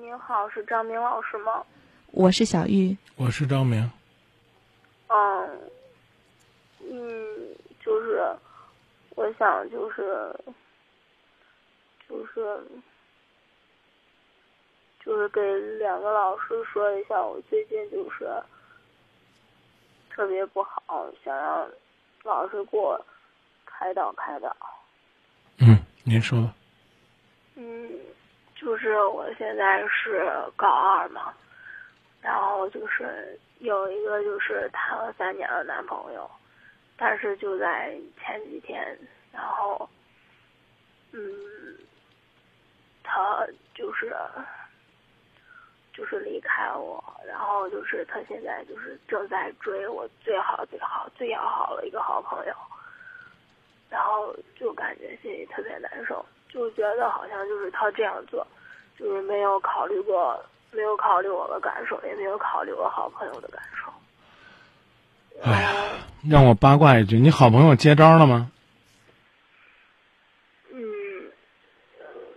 您好，是张明老师吗？我是小玉，我是张明。嗯，嗯，就是我想就是就是就是给两个老师说一下，我最近就是特别不好，想让老师给我开导开导。嗯，您说吧。嗯，就是我现在是高二嘛，然后就是有一个就是谈了三年的男朋友，但是就在前几天，然后，嗯，他就是就是离开我，然后就是他现在就是正在追我最好最好最要好的一个好朋友，然后就感觉心里特别难受。就觉得好像就是他这样做，就是没有考虑过，没有考虑我的感受，也没有考虑我好朋友的感受。哎呀，让我八卦一句，你好朋友接招了吗？嗯，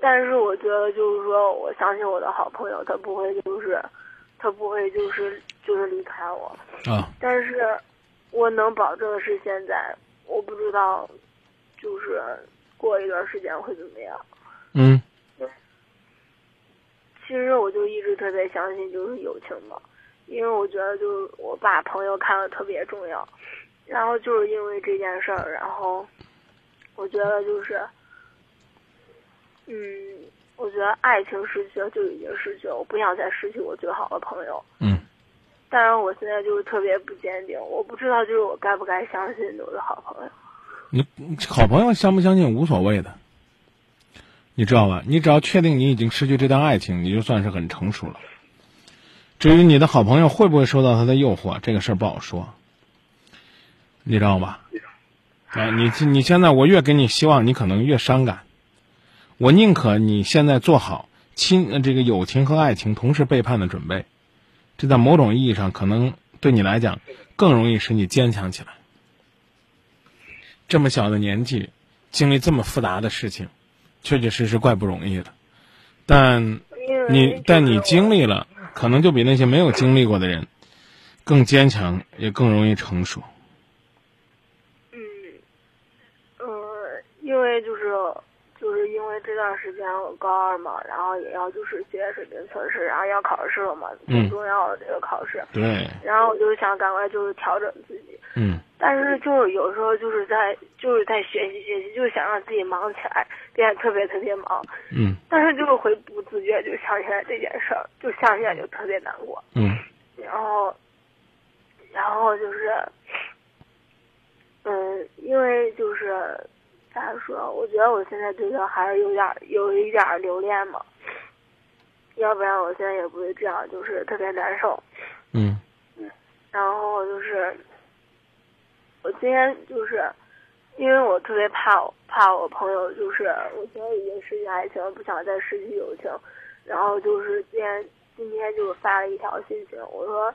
但是我觉得就是说，我相信我的好朋友，他不会就是，他不会就是就是离开我。啊。但是，我能保证的是，现在我不知道，就是。过一段时间会怎么样？嗯，其实我就一直特别相信就是友情嘛，因为我觉得就是我把朋友看得特别重要，然后就是因为这件事儿，然后我觉得就是，嗯，我觉得爱情失去了就已经失去了，我不想再失去我最好的朋友。嗯，但是我现在就是特别不坚定，我不知道就是我该不该相信我的好朋友。你好朋友相不相信无所谓的，你知道吧？你只要确定你已经失去这段爱情，你就算是很成熟了。至于你的好朋友会不会受到他的诱惑，这个事儿不好说，你知道吧？啊，你你现在我越给你希望，你可能越伤感。我宁可你现在做好亲这个友情和爱情同时背叛的准备，这在某种意义上可能对你来讲更容易使你坚强起来。这么小的年纪，经历这么复杂的事情，确确实实怪不容易的。但你但你经历了，可能就比那些没有经历过的人更坚强，也更容易成熟。嗯，呃，因为就是就是因为这段时间我高二嘛，然后也要就是学业水平测试，然后要考试了嘛，挺重要的这个考试。对。然后我就想赶快就是调整自己。嗯。但是就是有时候就是在就是在学习学习，就是想让自己忙起来，变得特别特别忙。嗯。但是就是会不自觉就想起来这件事儿，就想起来就特别难过。嗯。然后，然后就是，嗯，因为就是咋说？我觉得我现在对他还是有点有一点留恋嘛，要不然我现在也不会这样，就是特别难受。嗯。嗯。然后就是。我今天就是，因为我特别怕怕我朋友，就是我现在已经失去爱情，不想再失去友情，然后就是今天今天就发了一条信息，我说，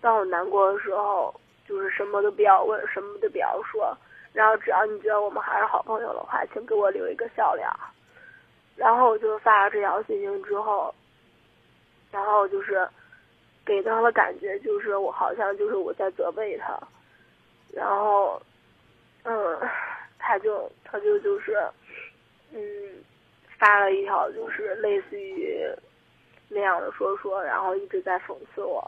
当我难过的时候，就是什么都不要问，什么都不要说，然后只要你觉得我们还是好朋友的话，请给我留一个笑脸。然后我就发了这条信息之后，然后就是给他的感觉就是我好像就是我在责备他。然后，嗯，他就他就就是，嗯，发了一条就是类似于那样的说说，然后一直在讽刺我，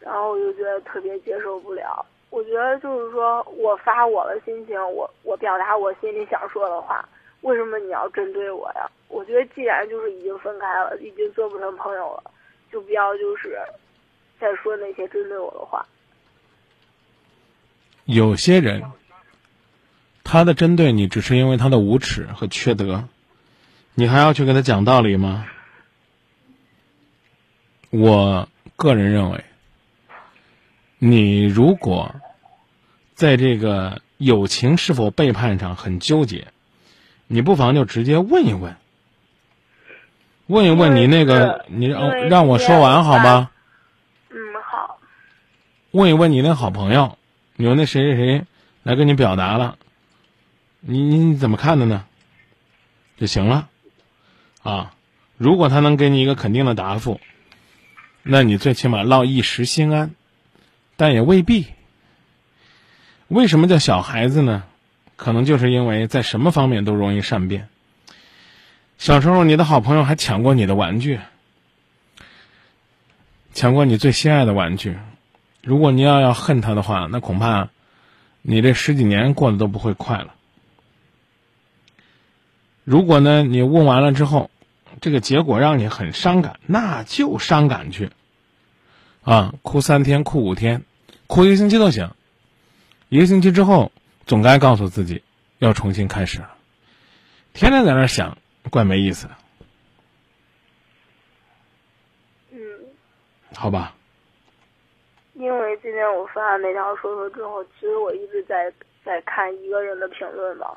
然后我就觉得特别接受不了。我觉得就是说我发我的心情，我我表达我心里想说的话，为什么你要针对我呀？我觉得既然就是已经分开了，已经做不成朋友了，就不要就是再说那些针对我的话。有些人，他的针对你只是因为他的无耻和缺德，你还要去跟他讲道理吗？我个人认为，你如果在这个友情是否背叛上很纠结，你不妨就直接问一问，问一问你那个，你让让我说完好吗？嗯，好。问一问你那好朋友。有那谁谁谁来跟你表达了，你你怎么看的呢？就行了，啊，如果他能给你一个肯定的答复，那你最起码落一时心安，但也未必。为什么叫小孩子呢？可能就是因为在什么方面都容易善变。小时候，你的好朋友还抢过你的玩具，抢过你最心爱的玩具。如果你要要恨他的话，那恐怕你这十几年过得都不会快了。如果呢，你问完了之后，这个结果让你很伤感，那就伤感去，啊，哭三天，哭五天，哭一个星期都行。一个星期之后，总该告诉自己要重新开始了。天天在那想，怪没意思的。嗯，好吧。因为今天我发那条说说之后，其实我一直在在看一个人的评论嘛，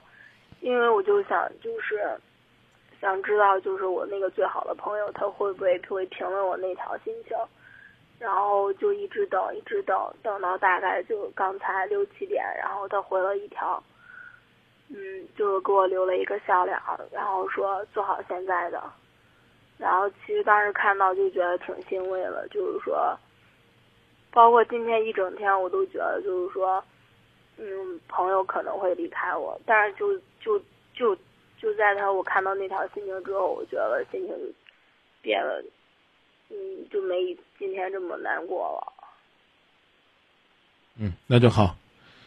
因为我就想就是想知道，就是我那个最好的朋友他会不会会评论我那条心情，然后就一直等，一直等，等到大概就刚才六七点，然后他回了一条，嗯，就是给我留了一个笑脸，然后说做好现在的，然后其实当时看到就觉得挺欣慰了，就是说。包括今天一整天，我都觉得就是说，嗯，朋友可能会离开我，但是就就就就在他我看到那条心情之后，我觉得心情就变了，嗯，就没今天这么难过了。嗯，那就好，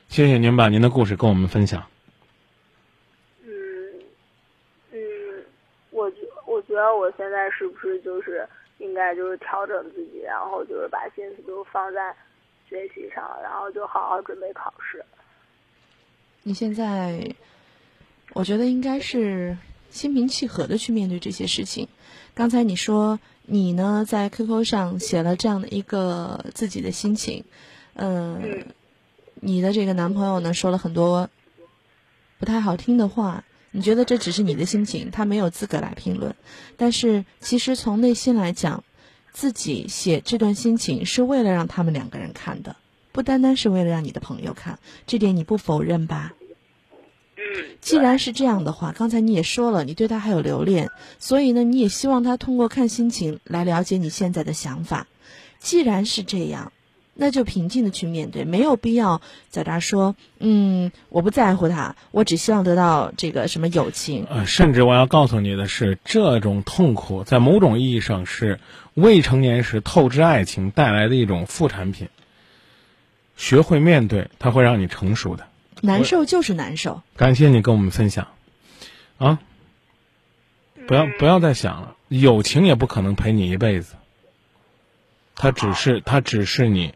谢谢您把您的故事跟我们分享。嗯嗯，我觉我觉得我现在是不是就是。应该就是调整自己，然后就是把心思都放在学习上，然后就好好准备考试。你现在，我觉得应该是心平气和的去面对这些事情。刚才你说你呢在 QQ 上写了这样的一个自己的心情，嗯，你的这个男朋友呢说了很多不太好听的话。你觉得这只是你的心情，他没有资格来评论。但是其实从内心来讲，自己写这段心情是为了让他们两个人看的，不单单是为了让你的朋友看。这点你不否认吧？既然是这样的话，刚才你也说了，你对他还有留恋，所以呢，你也希望他通过看心情来了解你现在的想法。既然是这样。那就平静的去面对，没有必要在那说，嗯，我不在乎他，我只希望得到这个什么友情。呃，甚至我要告诉你的是，这种痛苦在某种意义上是未成年时透支爱情带来的一种副产品。学会面对，它会让你成熟的。难受就是难受。感谢你跟我们分享，啊，不要不要再想了，友情也不可能陪你一辈子。它只是，它只是你。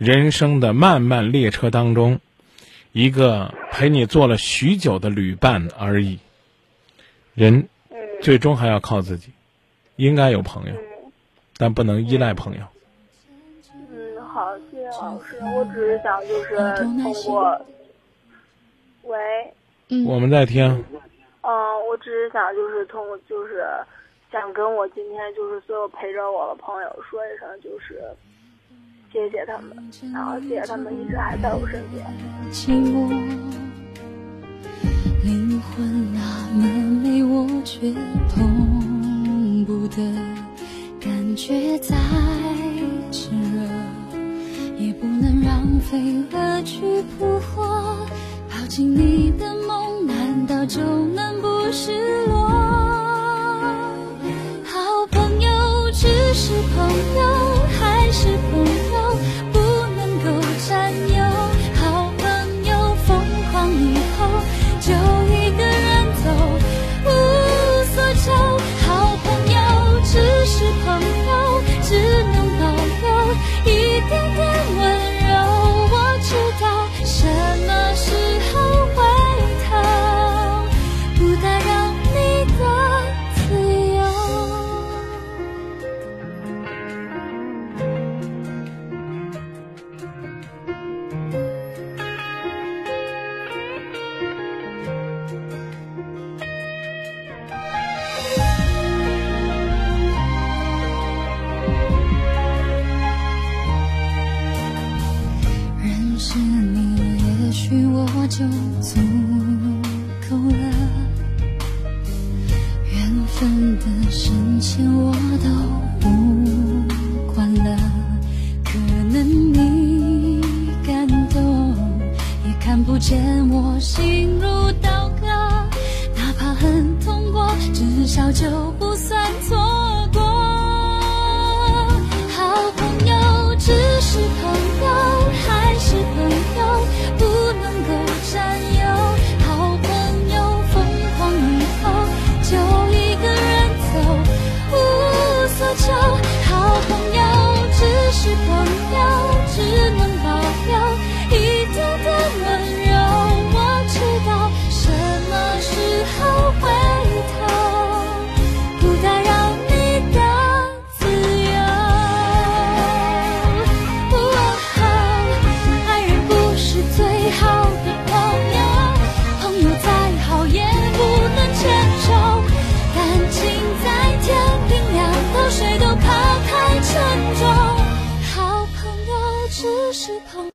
人生的漫漫列车当中，一个陪你坐了许久的旅伴而已。人最终还要靠自己，应该有朋友，但不能依赖朋友。嗯，好，谢谢老师。我只是想就是通过，喂，我们在听。嗯，我只是想就是通过就是想跟我今天就是所有陪着我的朋友说一声就是。谢谢他们，然后谢谢他们一直还在我身边。寂寞灵魂那么美，我却碰不得，感觉再炽热，也不能让飞蛾去扑火。抱紧你的梦，难道就能不失我都不管了可能你感动也看不见我心如刀割哪怕很痛过至少就不算